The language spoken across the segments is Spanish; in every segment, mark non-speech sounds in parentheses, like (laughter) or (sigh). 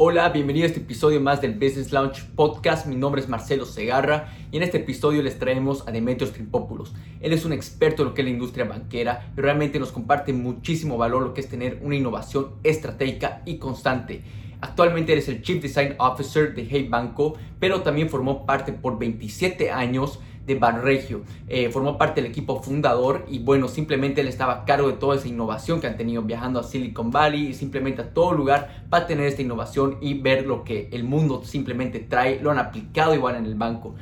Hola, bienvenido a este episodio más del Business Launch Podcast. Mi nombre es Marcelo Segarra y en este episodio les traemos a Demetrios Trimpopoulos. Él es un experto en lo que es la industria banquera y realmente nos comparte muchísimo valor lo que es tener una innovación estratégica y constante. Actualmente eres el Chief Design Officer de Hey Banco, pero también formó parte por 27 años de Banregio. Eh, formó parte del equipo fundador y bueno, simplemente él estaba a cargo de toda esa innovación que han tenido viajando a Silicon Valley y simplemente a todo lugar para tener esta innovación y ver lo que el mundo simplemente trae. Lo han aplicado igual en el banco.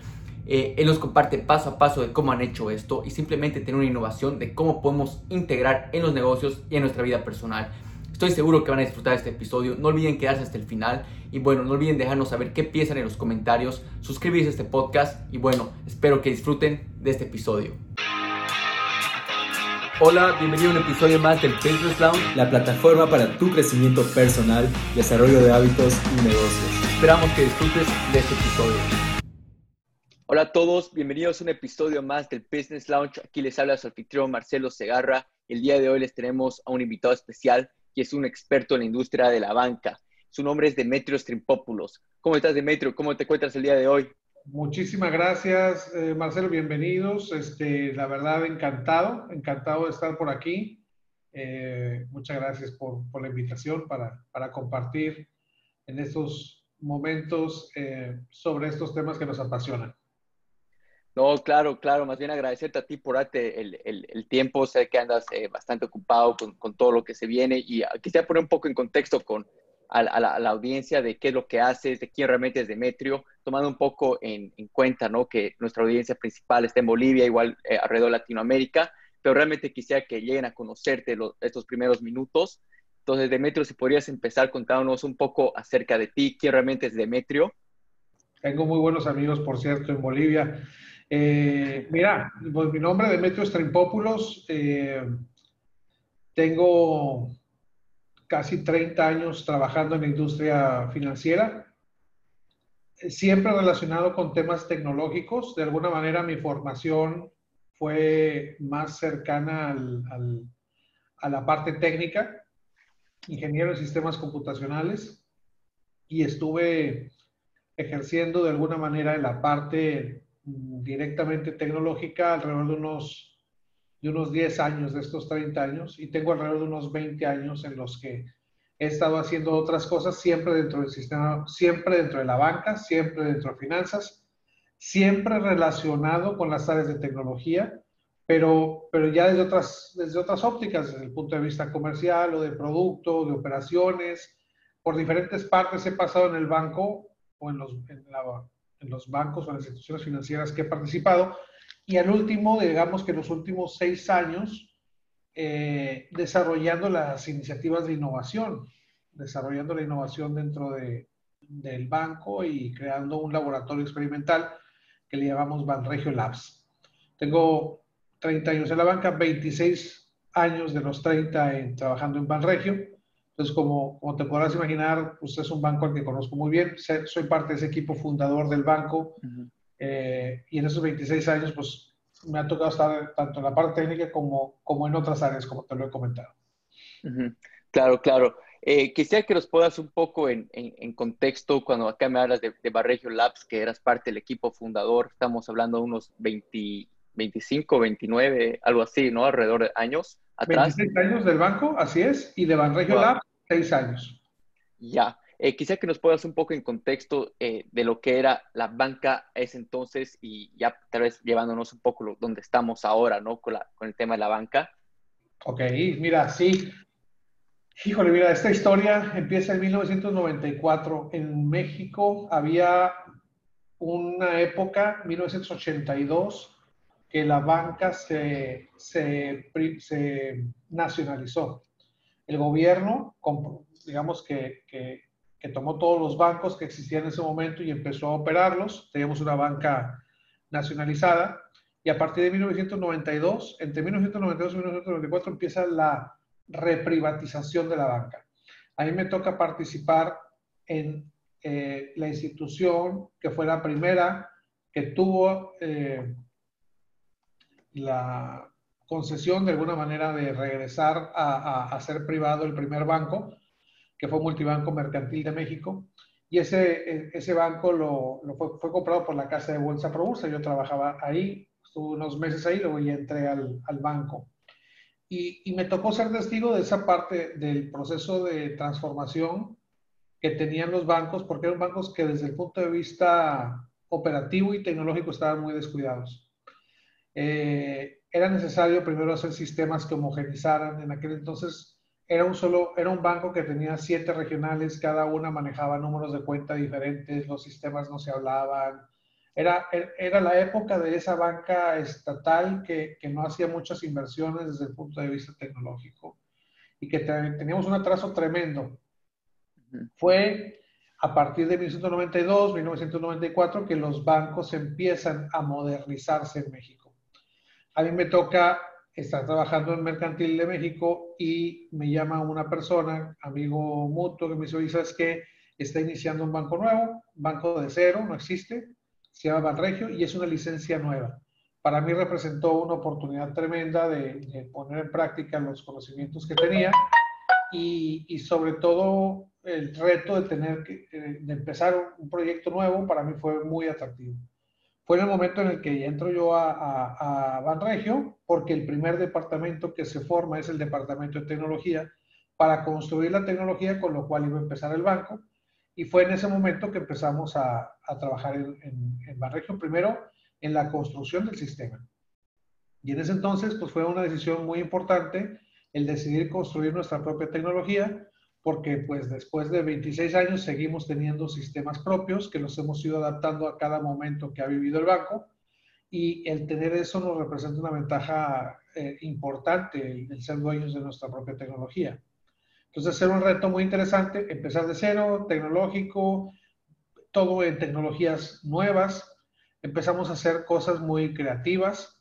Eh, él nos comparte paso a paso de cómo han hecho esto y simplemente tener una innovación de cómo podemos integrar en los negocios y en nuestra vida personal. Estoy seguro que van a disfrutar este episodio. No olviden quedarse hasta el final. Y bueno, no olviden dejarnos saber qué piensan en los comentarios. Suscribirse a este podcast. Y bueno, espero que disfruten de este episodio. Hola, bienvenido a un episodio más del Business Lounge, la plataforma para tu crecimiento personal, desarrollo de hábitos y negocios. Esperamos que disfrutes de este episodio. Hola a todos, bienvenidos a un episodio más del Business Lounge. Aquí les habla su anfitrión Marcelo Segarra. El día de hoy les tenemos a un invitado especial que es un experto en la industria de la banca. Su nombre es Demetrio Strimpopoulos. ¿Cómo estás, Demetrio? ¿Cómo te encuentras el día de hoy? Muchísimas gracias, eh, Marcelo. Bienvenidos. Este, la verdad, encantado, encantado de estar por aquí. Eh, muchas gracias por, la invitación para, para, compartir en estos momentos eh, sobre estos temas que nos apasionan. No, claro, claro, más bien agradecerte a ti por darte el, el, el tiempo, sé que andas eh, bastante ocupado con, con, todo lo que se viene y ah, quisiera poner un poco en contexto con a, la, la, audiencia de qué es lo que haces, de quién realmente es Demetrio, tomando un poco en, en cuenta, ¿no? Que nuestra audiencia principal está en Bolivia, igual eh, alrededor de Latinoamérica, pero realmente quisiera que lleguen a conocerte los, estos primeros minutos. Entonces, Demetrio, si podrías empezar contándonos un poco acerca de ti, quién realmente es Demetrio. Tengo muy buenos amigos, por cierto, en Bolivia. Eh, mira, pues mi nombre es Demetrio Strimpópulos. Eh, tengo casi 30 años trabajando en la industria financiera, siempre relacionado con temas tecnológicos. De alguna manera mi formación fue más cercana a la parte técnica, ingeniero de sistemas computacionales, y estuve ejerciendo de alguna manera en la parte directamente tecnológica alrededor de unos, de unos 10 años de estos 30 años y tengo alrededor de unos 20 años en los que he estado haciendo otras cosas siempre dentro del sistema, siempre dentro de la banca, siempre dentro de finanzas, siempre relacionado con las áreas de tecnología, pero, pero ya desde otras, desde otras ópticas, desde el punto de vista comercial o de producto, de operaciones, por diferentes partes he pasado en el banco o en, los, en en los bancos o en las instituciones financieras que he participado. Y al último, digamos que en los últimos seis años, eh, desarrollando las iniciativas de innovación, desarrollando la innovación dentro de, del banco y creando un laboratorio experimental que le llamamos Banregio Labs. Tengo 30 años en la banca, 26 años de los 30 en, trabajando en Banregio entonces, como, como, te podrás imaginar, pues es un banco al que conozco muy bien. Soy parte de ese equipo fundador del banco uh -huh. eh, y en esos 26 años, pues me ha tocado estar tanto en la parte técnica como, como en otras áreas, como te lo he comentado. Uh -huh. Claro, claro. Eh, quisiera que nos puedas un poco en, en, en, contexto, cuando acá me hablas de, de Barregio Labs, que eras parte del equipo fundador, estamos hablando de unos 20, 25, 29, algo así, ¿no? Alrededor de años atrás. 26 años del banco, así es, y de Banregio wow. Lab, 6 años. Ya. Eh, quisiera que nos puedas un poco en contexto eh, de lo que era la banca ese entonces y ya tal vez llevándonos un poco lo, donde estamos ahora, ¿no? Con, la, con el tema de la banca. Ok, mira, sí. Híjole, mira, esta historia empieza en 1994. En México había una época, 1982, que la banca se, se, se nacionalizó. El gobierno, digamos que, que, que, tomó todos los bancos que existían en ese momento y empezó a operarlos. Teníamos una banca nacionalizada y a partir de 1992, entre 1992 y 1994 empieza la reprivatización de la banca. A mí me toca participar en eh, la institución que fue la primera que tuvo eh, la concesión de alguna manera de regresar a, a, ser privado el primer banco. que fue Multibanco Mercantil de México. Y ese, e, ese banco lo, fue, fue, comprado por la Casa de Bolsa Probursa. Yo trabajaba ahí, estuve unos meses ahí, luego ya entré al, al banco. Y, y, me tocó ser testigo de esa parte del proceso de transformación que tenían los bancos, porque eran bancos que desde el punto de vista operativo y tecnológico estaban muy descuidados. Eh, era necesario primero hacer sistemas que homogenizaran. En aquel entonces era un solo, era un banco que tenía siete regionales, cada una manejaba números de cuenta diferentes, los sistemas no se hablaban. Era, era la época de esa banca estatal que, que no hacía muchas inversiones desde el punto de vista tecnológico y que teníamos un atraso tremendo. Fue a partir de 1992, 1994 que los bancos empiezan a modernizarse en México. A mí me toca estar trabajando en Mercantil de México y me llama una persona, amigo mutuo, que me dice, ¿sabes qué? Está iniciando un banco nuevo, banco de cero, no existe, se llama Banregio y es una licencia nueva. Para mí representó una oportunidad tremenda de, de poner en práctica los conocimientos que tenía y, y sobre todo el reto de tener que eh, de empezar un proyecto nuevo para mí fue muy atractivo. Fue en el momento en el que entro yo a, a, a Banregio, porque el primer departamento que se forma es el departamento de tecnología para construir la tecnología con lo cual iba a empezar el banco. Y fue en ese momento que empezamos a, a trabajar en, en, en Banregio, primero en la construcción del sistema. Y en ese entonces, pues fue una decisión muy importante el decidir construir nuestra propia tecnología, porque pues después de 26 años seguimos teniendo sistemas propios que los hemos ido adaptando a cada momento que ha vivido el banco y el tener eso nos representa una ventaja eh, importante, el, ser dueños de nuestra propia tecnología. Entonces, era un reto muy interesante, empezar de cero, tecnológico, todo en tecnologías nuevas. Empezamos a hacer cosas muy creativas,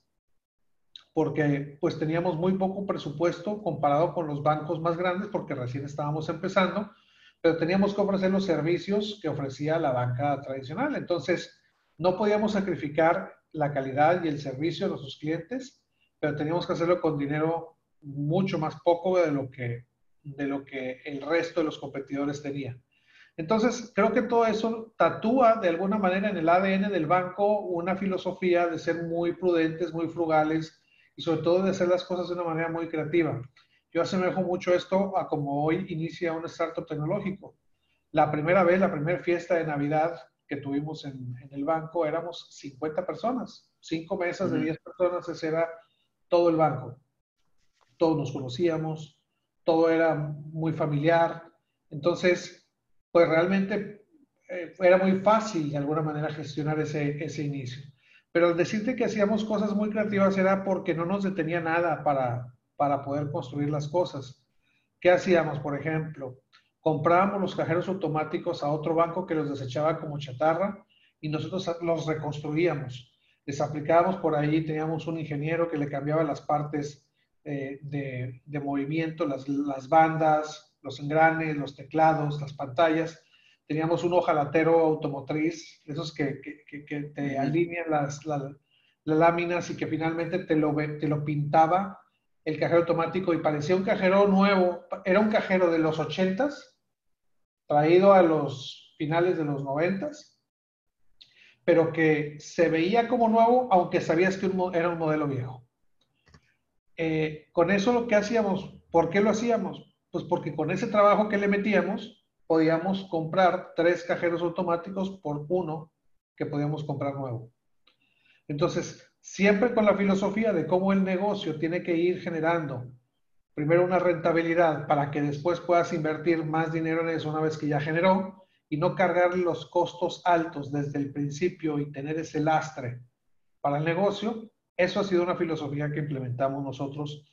porque pues teníamos muy poco presupuesto comparado con los bancos más grandes porque recién estábamos empezando, pero teníamos que ofrecer los servicios que ofrecía la banca tradicional. Entonces, no podíamos sacrificar la calidad y el servicio de nuestros clientes, pero teníamos que hacerlo con dinero mucho más poco de lo que, de lo que el resto de los competidores tenían. Entonces, creo que todo eso tatúa de alguna manera en el ADN del banco una filosofía de ser muy prudentes, muy frugales, y sobre todo de hacer las cosas de una manera muy creativa. Yo asemejo mucho esto a como hoy inicia un startup tecnológico. La primera vez, la primera fiesta de Navidad que tuvimos en, en el banco, éramos 50 personas, cinco mesas de 10 personas, ese era todo el banco. Todos nos conocíamos, todo era muy familiar. Entonces, pues realmente eh, era muy fácil de alguna manera gestionar ese, ese inicio. Pero al decirte que hacíamos cosas muy creativas era porque no nos detenía nada para, para poder construir las cosas. ¿Qué hacíamos, por ejemplo? Comprábamos los cajeros automáticos a otro banco que los desechaba como chatarra y nosotros los reconstruíamos. Les aplicábamos por ahí, teníamos un ingeniero que le cambiaba las partes eh, de, de, movimiento, las, las bandas, los engranes, los teclados, las pantallas, teníamos un ojalatero automotriz, esos que, que, que te alinean las, las, las, láminas y que finalmente te lo, te lo pintaba el cajero automático y parecía un cajero nuevo, era un cajero de los 80s, traído a los finales de los 90s, pero que se veía como nuevo, aunque sabías que un, era un modelo viejo. Eh, con eso lo que hacíamos, ¿por qué lo hacíamos? Pues porque con ese trabajo que le metíamos, podíamos comprar tres cajeros automáticos por uno que podíamos comprar nuevo. Entonces, siempre con la filosofía de cómo el negocio tiene que ir generando primero una rentabilidad para que después puedas invertir más dinero en eso una vez que ya generó y no cargar los costos altos desde el principio y tener ese lastre para el negocio, eso ha sido una filosofía que implementamos nosotros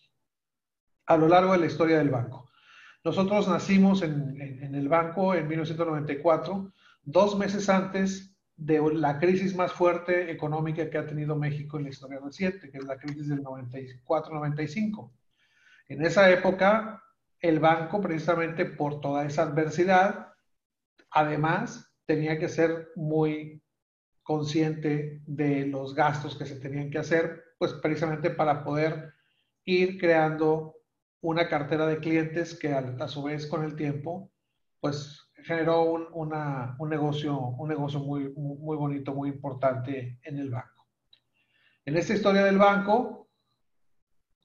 a lo largo de la historia del banco. Nosotros nacimos en, el banco en 1994, dos meses antes de la crisis más fuerte económica que ha tenido México en la historia reciente, que es la crisis del 94-95. En esa época, el banco, precisamente por toda esa adversidad, además tenía que ser muy consciente de los gastos que se tenían que hacer, pues precisamente para poder ir creando una cartera de clientes que a, su vez con el tiempo pues generó un, un, negocio, un negocio muy, muy bonito, muy importante en el banco. En esta historia del banco,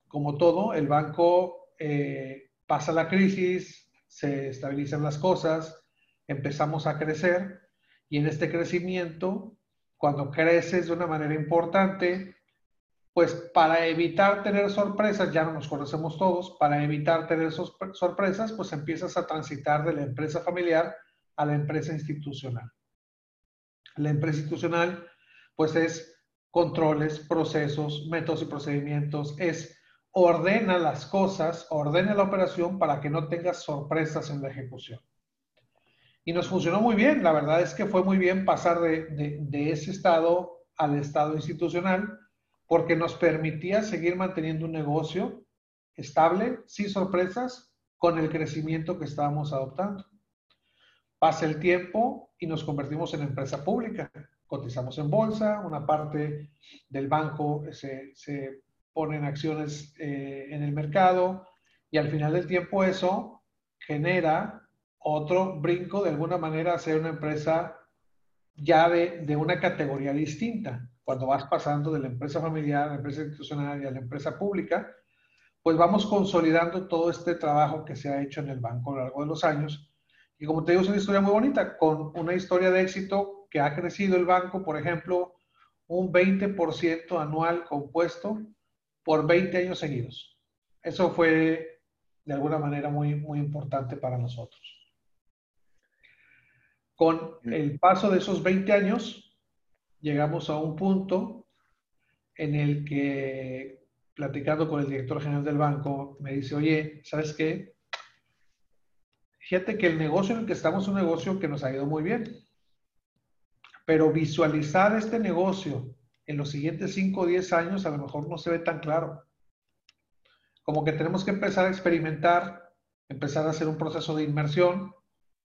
como todo, el banco eh, pasa la crisis, se estabilizan las cosas, empezamos a crecer y en este crecimiento, cuando creces de una manera importante, pues para evitar tener sorpresas, ya no nos conocemos todos, para evitar tener sorpresas, pues empiezas a transitar de la empresa familiar a la empresa institucional. La empresa institucional, pues es controles, procesos, métodos y procedimientos, es ordena las cosas, ordena la operación para que no tengas sorpresas en la ejecución. Y nos funcionó muy bien, la verdad es que fue muy bien pasar de, de ese estado al estado institucional, porque nos permitía seguir manteniendo un negocio estable, sin sorpresas, con el crecimiento que estábamos adoptando. Pasa el tiempo y nos convertimos en empresa pública. Cotizamos en bolsa, una parte del banco se, se pone en acciones eh, en el mercado y al final del tiempo eso genera otro brinco de alguna manera a ser una empresa ya de una categoría distinta. Cuando vas pasando de la empresa familiar a la empresa institucional y a la empresa pública, pues vamos consolidando todo este trabajo que se ha hecho en el banco a lo largo de los años y como te digo, es una historia muy bonita, con una historia de éxito que ha crecido el banco, por ejemplo, un 20% anual compuesto por 20 años seguidos. Eso fue de alguna manera muy, muy importante para nosotros. Con el paso de esos 20 años, llegamos a un punto en el que, platicando con el director general del banco, me dice, oye, ¿sabes qué? Fíjate que el negocio en el que estamos es un negocio que nos ha ido muy bien. Pero visualizar este negocio en los siguientes 5 o 10 años a lo mejor no se ve tan claro. Como que tenemos que empezar a experimentar, empezar a hacer un proceso de inmersión,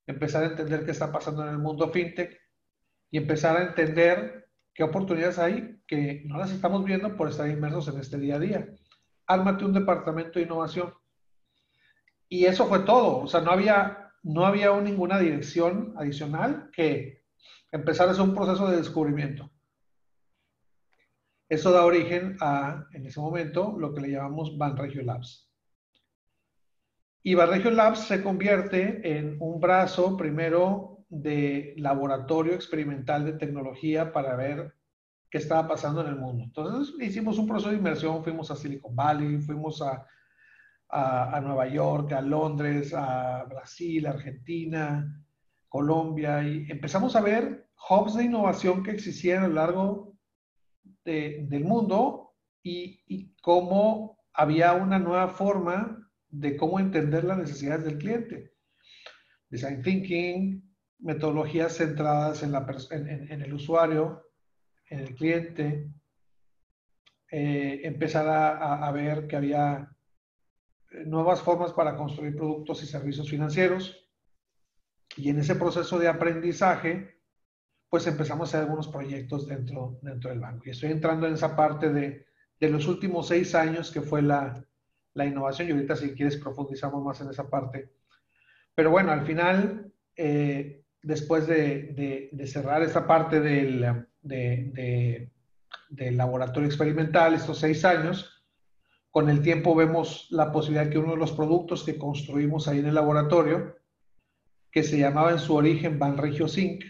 empezar a entender qué está pasando en el mundo fintech y empezar a entender qué oportunidades hay que no las estamos viendo por estar inmersos en este día a día. Ármate un departamento de innovación y eso fue todo. O sea, no había, no había ninguna dirección adicional que empezar a hacer un proceso de descubrimiento. Eso da origen a, en ese momento, lo que le llamamos Banregio Labs. Y Banregio Labs se convierte en un brazo, primero, de laboratorio experimental de tecnología para ver qué estaba pasando en el mundo. Entonces, hicimos un proceso de inmersión, fuimos a Silicon Valley, fuimos a a, Nueva York, a Londres, a Brasil, Argentina, Colombia, y empezamos a ver hubs de innovación que existían a lo largo del mundo y, y, cómo había una nueva forma de cómo entender las necesidades del cliente. Design thinking, metodologías centradas en, la, en, el usuario, en el cliente, eh, empezar a, a, ver que había nuevas formas para construir productos y servicios financieros. Y en ese proceso de aprendizaje, pues empezamos a hacer algunos proyectos dentro, dentro del banco. Y estoy entrando en esa parte de, de los últimos seis años que fue la, la, innovación. Y ahorita si quieres profundizamos más en esa parte. Pero bueno, al final, eh, después de, cerrar esta parte del, laboratorio experimental, estos seis años, con el tiempo vemos la posibilidad que uno de los productos que construimos ahí en el laboratorio, que se llamaba en su origen Banregio Zinc,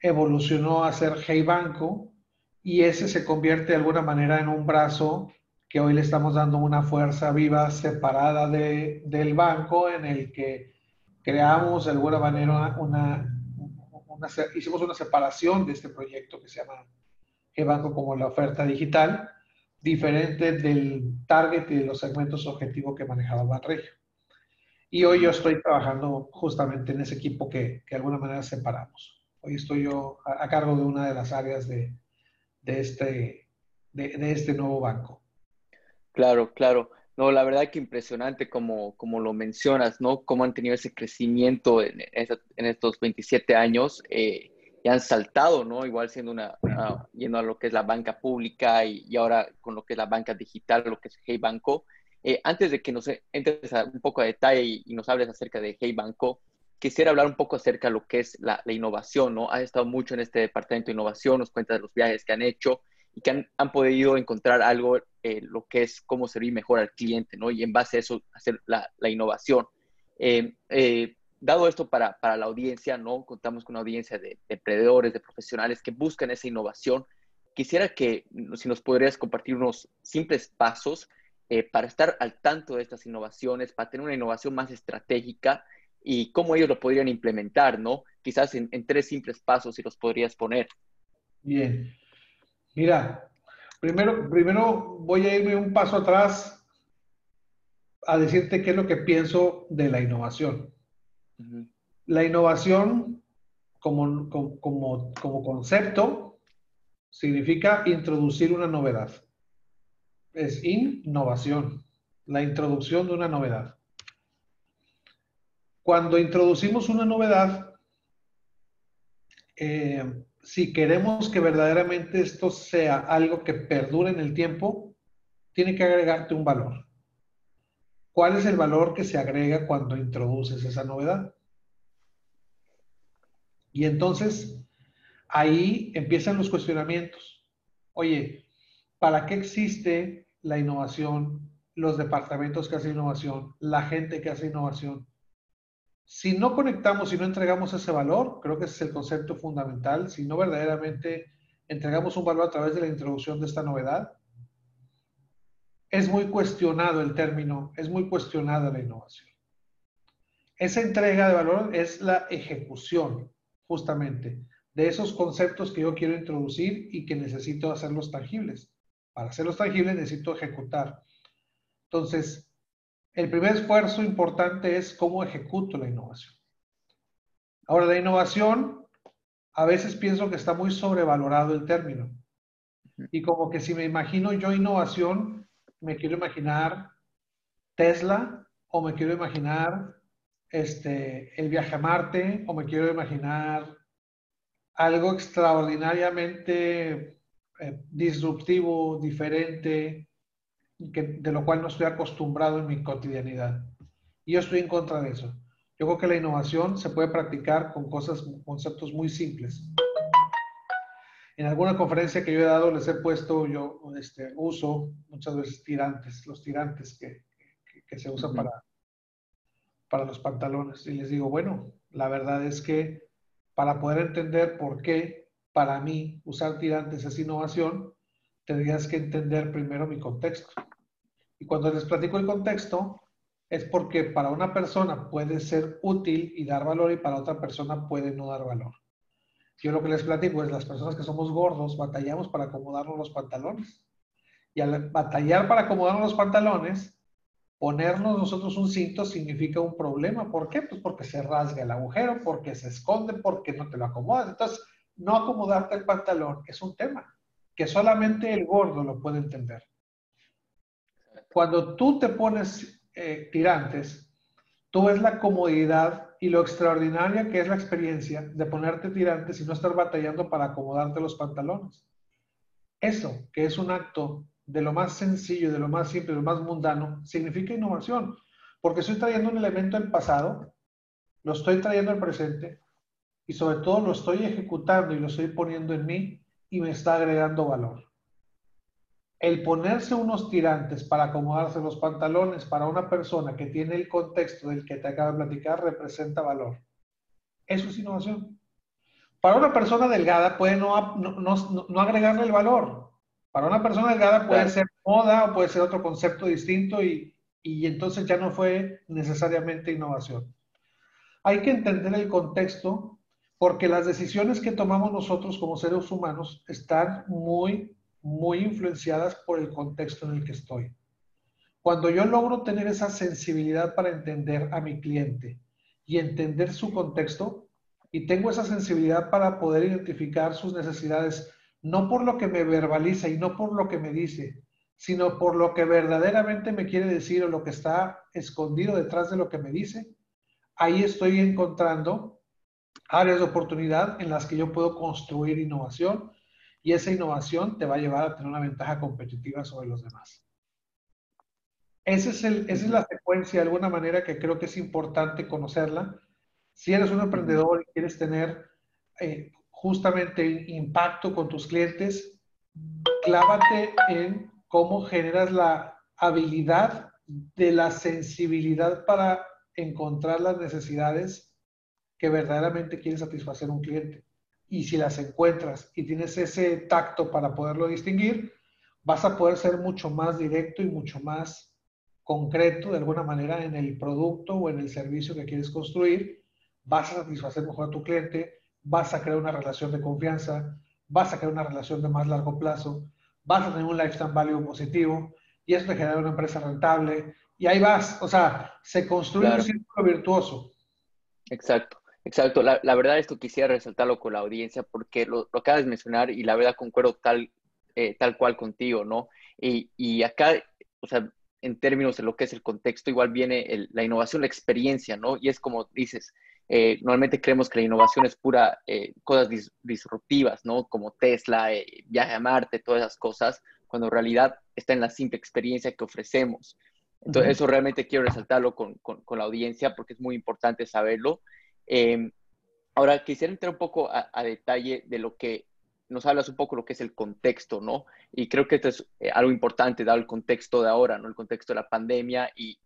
evolucionó a ser Hey Banco y ese se convierte de alguna manera en un brazo que hoy le estamos dando una fuerza viva separada de, del banco en el que creamos de alguna manera una, una, hicimos una separación de este proyecto que se llama Hey Banco como la oferta digital diferente del target y de los segmentos objetivos que manejaba Banregio. Y hoy yo estoy trabajando justamente en ese equipo que, que de alguna manera separamos. Hoy estoy yo a, cargo de una de las áreas de, de este, de, de, este nuevo banco. Claro, claro. No, la verdad que impresionante como, como lo mencionas, ¿no? Cómo han tenido ese crecimiento en, en estos 27 años. Eh, y han saltado, ¿no? Igual siendo una, yendo a lo que es la banca pública y, ahora con lo que es la banca digital, lo que es Hey Banco. Eh, antes de que nos entres a un poco a detalle y, nos hables acerca de Hey Banco, quisiera hablar un poco acerca de lo que es la, innovación, ¿no? Has estado mucho en este departamento de innovación, nos cuentas de los viajes que han hecho y que han, podido encontrar algo, eh, lo que es cómo servir mejor al cliente, ¿no? Y en base a eso hacer la, innovación. Eh, eh, dado esto para, para, la audiencia, ¿no? Contamos con una audiencia de, de, emprendedores, de profesionales que buscan esa innovación. Quisiera que si nos podrías compartir unos simples pasos para estar al tanto de estas innovaciones, para tener una innovación más estratégica y cómo ellos lo podrían implementar, ¿no? Quizás en, en tres simples pasos si los podrías poner. Bien. Mira, primero, primero voy a irme un paso atrás a decirte qué es lo que pienso de la innovación. La innovación como, como, como, concepto significa introducir una novedad. Es innovación, la introducción de una novedad. Cuando introducimos una novedad, eh, si queremos que verdaderamente esto sea algo que perdure en el tiempo, tiene que agregarte un valor. ¿Cuál es el valor que se agrega cuando introduces esa novedad? Y entonces ahí empiezan los cuestionamientos. Oye, ¿para qué existe la innovación, los departamentos que hacen innovación, la gente que hace innovación? Si no conectamos y no entregamos ese valor, creo que ese es el concepto fundamental, si no verdaderamente entregamos un valor a través de la introducción de esta novedad, es muy cuestionado el término, es muy cuestionada la innovación. Esa entrega de valor es la ejecución, justamente, de esos conceptos que yo quiero introducir y que necesito hacerlos tangibles. Para hacerlos tangibles necesito ejecutar. Entonces, el primer esfuerzo importante es cómo ejecuto la innovación. Ahora, la innovación, a veces pienso que está muy sobrevalorado el término. Y como que si me imagino yo innovación, me quiero imaginar Tesla o me quiero imaginar este, el viaje a Marte o me quiero imaginar algo extraordinariamente eh, disruptivo, diferente, de lo cual no estoy acostumbrado en mi cotidianidad. Y yo estoy en contra de eso. Yo creo que la innovación se puede practicar con cosas, conceptos muy simples. En alguna conferencia que yo he dado les he puesto, yo este, uso muchas veces tirantes, los tirantes que, que, se usan para, para los pantalones. Y les digo, bueno, la verdad es que para poder entender por qué para mí usar tirantes es innovación, tendrías que entender primero mi contexto. Y cuando les platico el contexto, es porque para una persona puede ser útil y dar valor y para otra persona puede no dar valor. Yo lo que les platico es las personas que somos gordos batallamos para acomodarnos los pantalones. Y al batallar para acomodarnos los pantalones, ponernos nosotros un cinto significa un problema. ¿Por qué? Pues porque se rasga el agujero, porque se esconde, porque no te lo acomodas. Entonces, no acomodarte el pantalón es un tema que solamente el gordo lo puede entender cuando tú te pones eh, tirantes, tú ves la comodidad y lo extraordinaria que es la experiencia de ponerte tirantes y no estar batallando para acomodarte los pantalones. Eso, que es un acto de lo más sencillo, de lo más simple, de lo más mundano, significa innovación, porque estoy trayendo un elemento del pasado, lo estoy trayendo al presente y sobre todo lo estoy ejecutando y lo estoy poniendo en mí y me está agregando valor el ponerse unos tirantes para acomodarse los pantalones para una persona que tiene el contexto del que te acabo de platicar representa valor. Eso es innovación. Para una persona delgada puede no, no, agregarle el valor. Para una persona delgada puede ser moda o puede ser otro concepto distinto y, y entonces ya no fue necesariamente innovación. Hay que entender el contexto porque las decisiones que tomamos nosotros como seres humanos están muy muy influenciadas por el contexto en el que estoy. Cuando yo logro tener esa sensibilidad para entender a mi cliente y entender su contexto, y tengo esa sensibilidad para poder identificar sus necesidades, no por lo que me verbaliza y no por lo que me dice, sino por lo que verdaderamente me quiere decir o lo que está escondido detrás de lo que me dice, ahí estoy encontrando áreas de oportunidad en las que yo puedo construir innovación y esa innovación te va a llevar a tener una ventaja competitiva sobre los demás. Ese es el, esa es la secuencia de alguna manera que creo que es importante conocerla. Si eres un emprendedor y quieres tener eh, justamente impacto con tus clientes, clávate en cómo generas la habilidad de la sensibilidad para encontrar las necesidades que verdaderamente quiere satisfacer un cliente. Y si las encuentras y tienes ese tacto para poderlo distinguir, vas a poder ser mucho más directo y mucho más concreto de alguna manera en el producto o en el servicio que quieres construir. Vas a satisfacer mejor a tu cliente, vas a crear una relación de confianza, vas a crear una relación de más largo plazo, vas a tener un lifetime value positivo y eso te genera una empresa rentable y ahí vas, o sea, se construye un círculo virtuoso. Exacto. Exacto, la, la, verdad esto quisiera resaltarlo con la audiencia porque lo, lo acabas de mencionar y la verdad concuerdo tal, eh, tal cual contigo, ¿no? Y, y, acá, o sea, en términos de lo que es el contexto, igual viene la innovación, la experiencia, ¿no? Y es como dices, eh, normalmente creemos que la innovación es pura eh, cosas disruptivas, ¿no? Como Tesla, viaje a Marte, todas esas cosas, cuando en realidad está en la simple experiencia que ofrecemos. Entonces, eso realmente quiero resaltarlo con, con, con, la audiencia porque es muy importante saberlo. Eh, ahora, quisiera entrar un poco a, detalle de lo que nos hablas un poco lo que es el contexto, ¿no? Y creo que esto es eh, algo importante, dado el contexto de ahora, ¿no? El contexto de la pandemia y,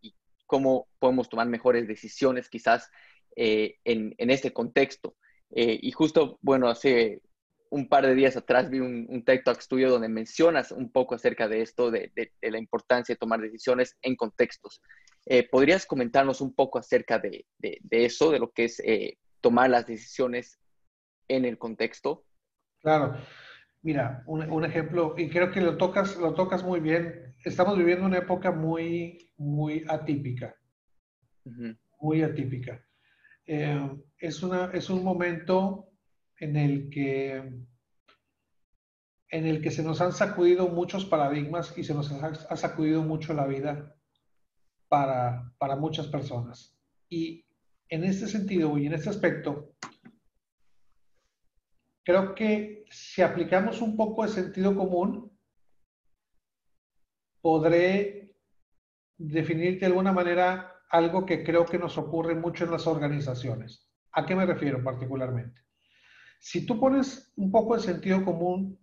cómo podemos tomar mejores decisiones quizás eh, en, este contexto. y justo, bueno, hace un par de días atrás vi un, un TED Talk donde mencionas un poco acerca de esto, de, de, la importancia de tomar decisiones en contextos. Eh, ¿Podrías comentarnos un poco acerca de, de eso, de lo que es eh, tomar las decisiones en el contexto? Claro. Mira, un, un, ejemplo, y creo que lo tocas, lo tocas muy bien. Estamos viviendo una época muy, muy atípica. Uh -huh. Muy atípica. Eh, es, una, es un momento en el que en el que se nos han sacudido muchos paradigmas y se nos ha sacudido mucho la vida para, para muchas personas. Y en este sentido y en este aspecto, creo que si aplicamos un poco de sentido común, podré definir de alguna manera algo que creo que nos ocurre mucho en las organizaciones. ¿A qué me refiero particularmente? Si tú pones un poco de sentido común,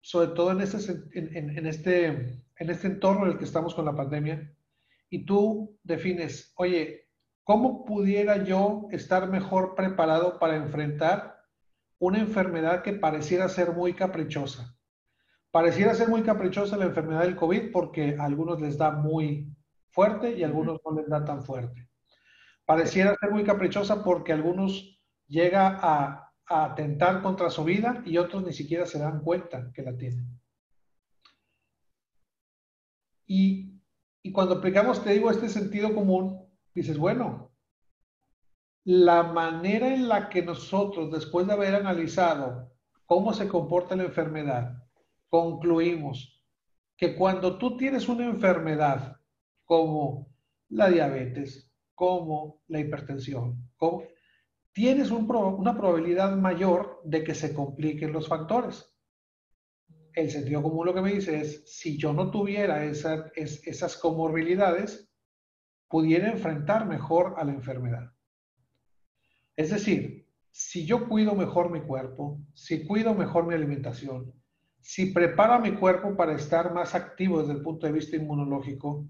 sobre todo en este, en, en, este, en este entorno en el que estamos con la pandemia, y tú defines, oye, ¿cómo pudiera yo estar mejor preparado para enfrentar una enfermedad que pareciera ser muy caprichosa? Pareciera ser muy caprichosa la enfermedad del COVID porque a algunos les da muy fuerte y a algunos no les da tan fuerte. Pareciera ser muy caprichosa porque a algunos llega a a atentar contra su vida y otros ni siquiera se dan cuenta que la tienen. Y, y cuando aplicamos, te digo, este sentido común, dices, bueno, la manera en la que nosotros, después de haber analizado cómo se comporta la enfermedad, concluimos que cuando tú tienes una enfermedad como la diabetes, como la hipertensión, como, tienes un una probabilidad mayor de que se compliquen los factores. El sentido común lo que me dice es, si yo no tuviera esa, es, esas comorbilidades, pudiera enfrentar mejor a la enfermedad. Es decir, si yo cuido mejor mi cuerpo, si cuido mejor mi alimentación, si preparo mi cuerpo para estar más activo desde el punto de vista inmunológico,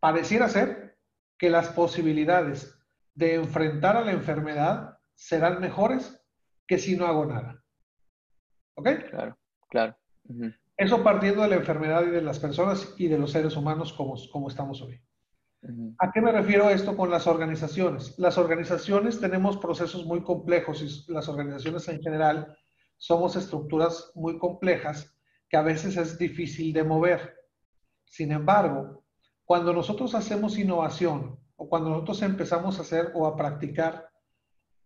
pareciera ser que las posibilidades de enfrentar a la enfermedad serán mejores que si no hago nada. ¿Ok? Claro, claro. Eso partiendo de la enfermedad y de las personas y de los seres humanos como, como estamos hoy. ¿A qué me refiero esto con las organizaciones? Las organizaciones tenemos procesos muy complejos y las organizaciones en general somos estructuras muy complejas que a veces es difícil de mover. Sin embargo, cuando nosotros hacemos innovación o cuando nosotros empezamos a hacer o a practicar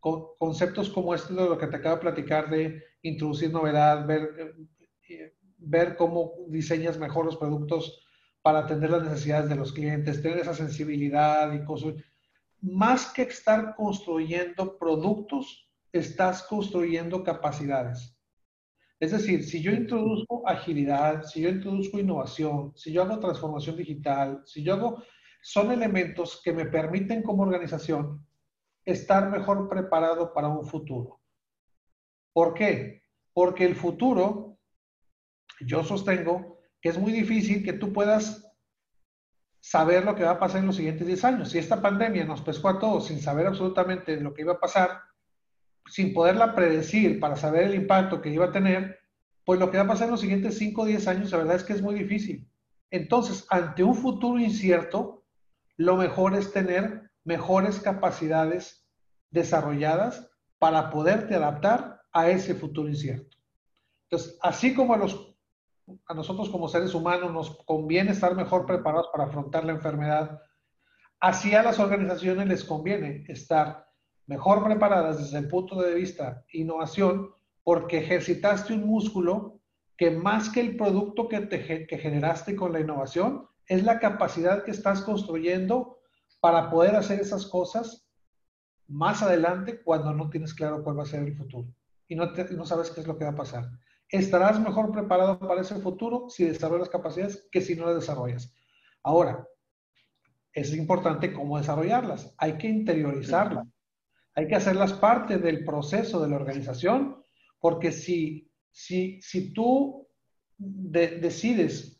conceptos como este de lo que te acabo de platicar de introducir novedad, ver, ver cómo diseñas mejor los productos para atender las necesidades de los clientes, tener esa sensibilidad y construir. Más que estar construyendo productos, estás construyendo capacidades. Es decir, si yo introduzco agilidad, si yo introduzco innovación, si yo hago transformación digital, si yo hago, son elementos que me permiten como organización estar mejor preparado para un futuro. ¿Por qué? Porque el futuro, yo sostengo que es muy difícil que tú puedas saber lo que va a pasar en los siguientes 10 años. Si esta pandemia nos pescó a todos sin saber absolutamente lo que iba a pasar, sin poderla predecir para saber el impacto que iba a tener, pues lo que va a pasar en los siguientes 5 o 10 años, la verdad es que es muy difícil. Entonces, ante un futuro incierto, lo mejor es tener mejores capacidades desarrolladas para poderte adaptar a ese futuro incierto. Entonces, así como los, a nosotros como seres humanos nos conviene estar mejor preparados para afrontar la enfermedad, así a las organizaciones les conviene estar mejor preparadas desde el punto de vista innovación, porque ejercitaste un músculo que más que el producto que, te, que generaste con la innovación, es la capacidad que estás construyendo para poder hacer esas cosas más adelante cuando no tienes claro cuál va a ser el futuro y no, no sabes qué es lo que va a pasar. Estarás mejor preparado para ese futuro si desarrollas capacidades que si no las desarrollas. Ahora, es importante cómo desarrollarlas. Hay que interiorizarlas. Hay que hacerlas parte del proceso de la organización, porque si, si, si tú decides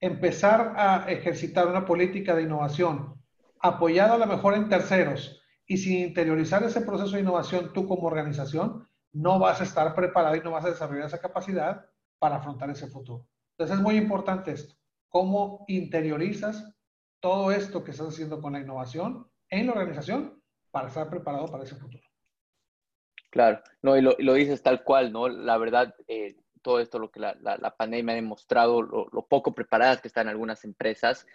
empezar a ejercitar una política de innovación apoyada a lo mejor en terceros y sin interiorizar ese proceso de innovación tú como organización, no vas a estar preparado y no vas a desarrollar esa capacidad para afrontar ese futuro. Entonces es muy importante esto, cómo interiorizas todo esto que estás haciendo con la innovación en la organización para estar preparado para ese futuro. Claro, no, y lo, lo dices tal cual, ¿no? La verdad, eh, todo esto, lo que la, la, pandemia ha demostrado, lo, lo, poco preparadas que están algunas empresas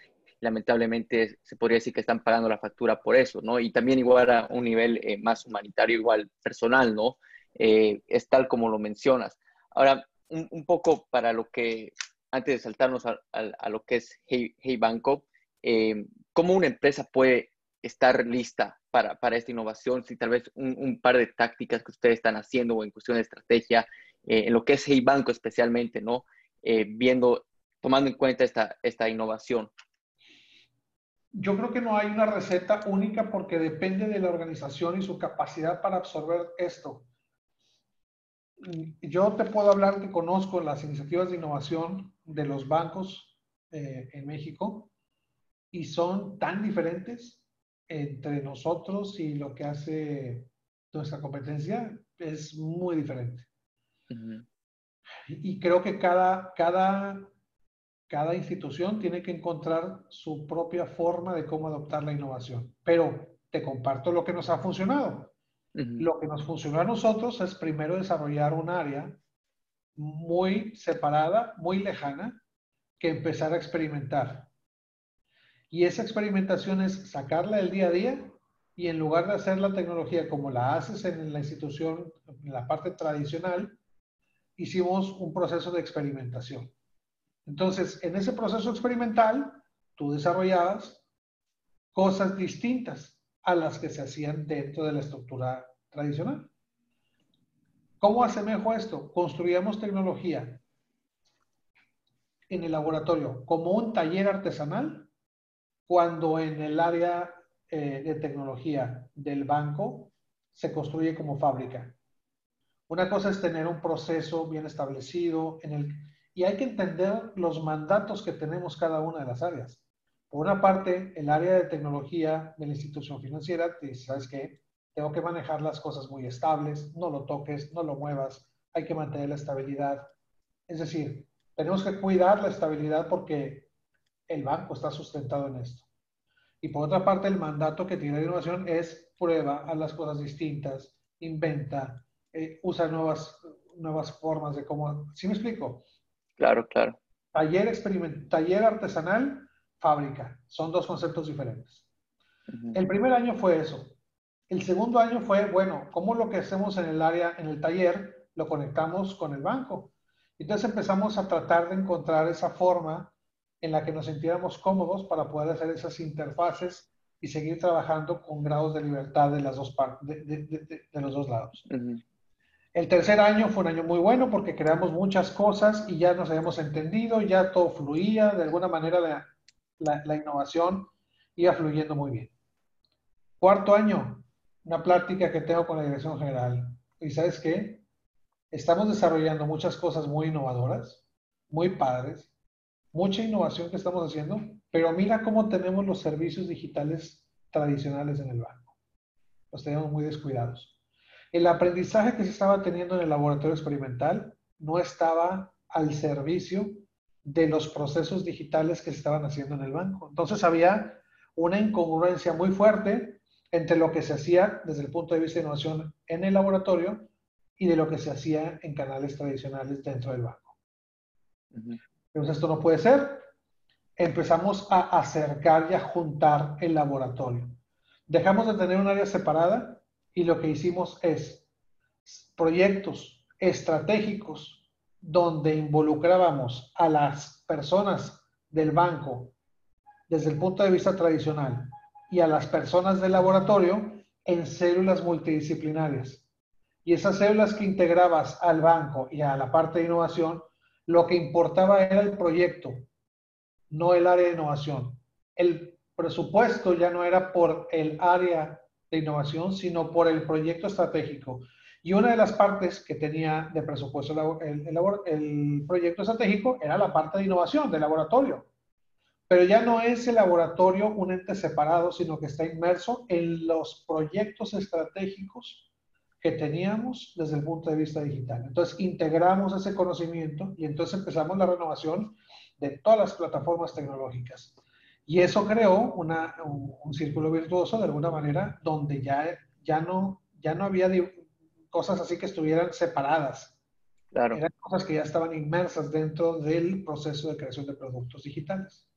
lamentablemente se podría decir que están pagando la factura por eso, ¿no? Y también igual a un nivel eh, más humanitario, igual personal, ¿no? Eh, es tal como lo mencionas. Ahora, un, poco para lo que, antes de saltarnos a, lo que es Hey, hey Banco, eh, ¿cómo una empresa puede estar lista para, para esta innovación? Si tal vez un, un, par de tácticas que ustedes están haciendo o en cuestión de estrategia, eh, en lo que es Hey Banco especialmente, ¿no? viendo, tomando en cuenta esta, esta innovación. Yo creo que no hay una receta única porque depende de la organización y su capacidad para absorber esto. Yo te puedo hablar que conozco las iniciativas de innovación de los bancos eh, en México y son tan diferentes entre nosotros y lo que hace nuestra competencia es muy diferente. Uh -huh. Y creo que cada, cada cada institución tiene que encontrar su propia forma de cómo adoptar la innovación. Pero te comparto lo que nos ha funcionado. Lo que nos funcionó a nosotros es primero desarrollar un área muy separada, muy lejana, que empezar a experimentar. Y esa experimentación es sacarla del día a día y en lugar de hacer la tecnología como la haces en la institución, en la parte tradicional, hicimos un proceso de experimentación. Entonces, en ese proceso experimental, tú desarrollabas cosas distintas a las que se hacían dentro de la estructura tradicional. ¿Cómo asemejo esto? Construíamos tecnología en el laboratorio como un taller artesanal, cuando en el área eh, de tecnología del banco se construye como fábrica. Una cosa es tener un proceso bien establecido en el y hay que entender los mandatos que tenemos cada una de las áreas. Por una parte, el área de tecnología de la institución financiera te dice, ¿sabes qué? Tengo que manejar las cosas muy estables, no lo toques, no lo muevas, hay que mantener la estabilidad. Es decir, tenemos que cuidar la estabilidad porque el banco está sustentado en esto. Y por otra parte, el mandato que tiene la innovación es prueba, a las cosas distintas, inventa, eh, usa nuevas, nuevas formas de cómo... ¿Sí me explico? Claro, claro. Taller, experiment taller artesanal, fábrica. Son dos conceptos diferentes. Uh -huh. El primer año fue eso. El segundo año fue, bueno, ¿cómo lo que hacemos en el área, en el taller, lo conectamos con el banco? Entonces empezamos a tratar de encontrar esa forma en la que nos sintiéramos cómodos para poder hacer esas interfaces y seguir trabajando con grados de libertad de, las dos de, de, de, de los dos lados. Uh -huh. El tercer año fue un año muy bueno porque creamos muchas cosas y ya nos habíamos entendido, ya todo fluía, de alguna manera la, innovación iba fluyendo muy bien. Cuarto año, una plática que tengo con la dirección general. ¿Y sabes qué? Estamos desarrollando muchas cosas muy innovadoras, muy padres, mucha innovación que estamos haciendo, pero mira cómo tenemos los servicios digitales tradicionales en el banco. Los tenemos muy descuidados. El aprendizaje que se estaba teniendo en el laboratorio experimental no estaba al servicio de los procesos digitales que se estaban haciendo en el banco. Entonces había una incongruencia muy fuerte entre lo que se hacía desde el punto de vista de innovación en el laboratorio y de lo que se hacía en canales tradicionales dentro del banco. Entonces esto no puede ser. Empezamos a acercar y a juntar el laboratorio. Dejamos de tener un área separada y lo que hicimos es proyectos estratégicos donde involucrábamos a las personas del banco desde el punto de vista tradicional y a las personas del laboratorio en células multidisciplinarias. Y esas células que integrabas al banco y a la parte de innovación, lo que importaba era el proyecto, no el área de innovación. El presupuesto ya no era por el área de innovación, sino por el proyecto estratégico. Y una de las partes que tenía de presupuesto el, el, proyecto estratégico era la parte de innovación, del laboratorio. Pero ya no es el laboratorio un ente separado, sino que está inmerso en los proyectos estratégicos que teníamos desde el punto de vista digital. Entonces integramos ese conocimiento y entonces empezamos la renovación de todas las plataformas tecnológicas. Y eso creó una, un, círculo virtuoso de alguna manera donde ya, ya, no, ya no había cosas así que estuvieran separadas. Claro. Eran cosas que ya estaban inmersas dentro del proceso de creación de productos digitales.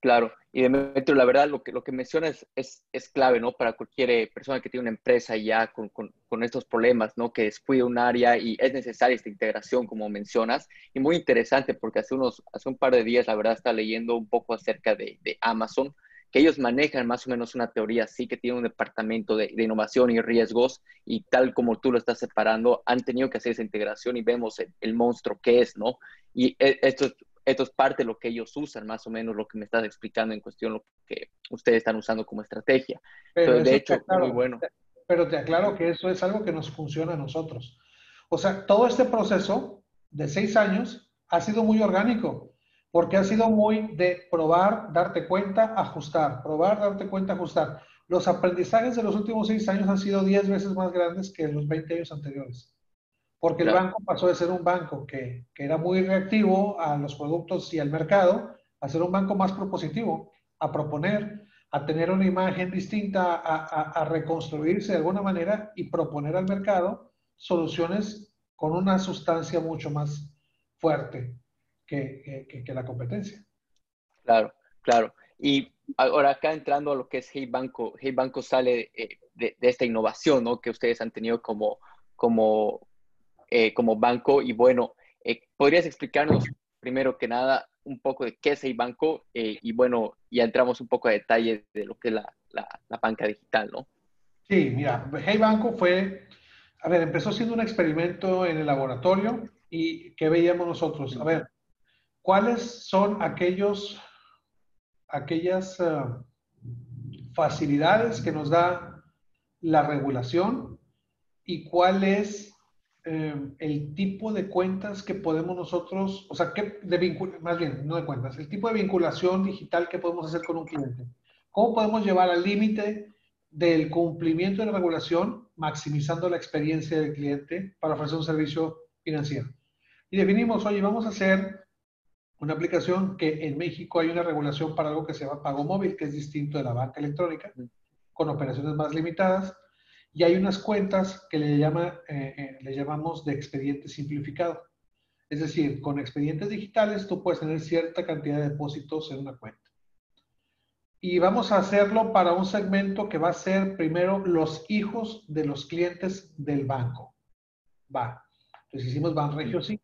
Claro, y Demetrio, la verdad, lo que, lo que mencionas es, es clave, ¿no? Para cualquier eh, persona que tiene una empresa ya con, con, con, estos problemas, ¿no? Que descuide un área y es necesaria esta integración, como mencionas. Y muy interesante, porque hace, unos, hace un par de días, la verdad, está leyendo un poco acerca de, de Amazon, que ellos manejan más o menos una teoría así, que tiene un departamento de, de, innovación y riesgos, y tal como tú lo estás separando, han tenido que hacer esa integración y vemos el, el monstruo que es, ¿no? Y e, esto es esto es parte de lo que ellos usan, más o menos lo que me estás explicando en cuestión lo que ustedes están usando como estrategia. Pero de hecho, muy bueno. Pero te aclaro que eso es algo que nos funciona a nosotros. O sea, todo este proceso de seis años ha sido muy orgánico, porque ha sido muy de probar, darte cuenta, ajustar, probar, darte cuenta, ajustar. Los aprendizajes de los últimos seis años han sido diez veces más grandes que los 20 años anteriores porque el banco pasó de ser un banco que, que, era muy reactivo a los productos y al mercado, a ser un banco más propositivo, a proponer, a tener una imagen distinta, a, a, a reconstruirse de alguna manera y proponer al mercado soluciones con una sustancia mucho más fuerte que, que, que la competencia. Claro, claro. Y ahora acá entrando a lo que es Hey Banco, Hey Banco sale eh, de, de, esta innovación ¿no? que ustedes han tenido como, como, eh, como banco. Y bueno, eh, ¿podrías explicarnos primero que nada un poco de qué es el banco? Eh, y bueno, ya entramos un poco a detalle de lo que es la, la, la banca digital, ¿no? Sí, mira, Hey Banco fue, a ver, empezó siendo un experimento en el laboratorio y ¿qué veíamos nosotros? A ver, ¿cuáles son aquellos, aquellas uh, facilidades que nos da la regulación y cuál es eh, el tipo de cuentas que podemos nosotros, o sea, que de más bien, no de cuentas, el tipo de vinculación digital que podemos hacer con un cliente. ¿Cómo podemos llevar al límite del cumplimiento de la regulación, maximizando la experiencia del cliente para ofrecer un servicio financiero? Y definimos, oye, vamos a hacer una aplicación que en México hay una regulación para algo que se llama pago móvil, que es distinto de la banca electrónica, con operaciones más limitadas y hay unas cuentas que le, llama, eh, eh, le llamamos de expediente simplificado. Es decir, con expedientes digitales tú puedes tener cierta cantidad de depósitos en una cuenta. Y vamos a hacerlo para un segmento que va a ser primero los hijos de los clientes del banco. Va. Entonces hicimos Banregio sí.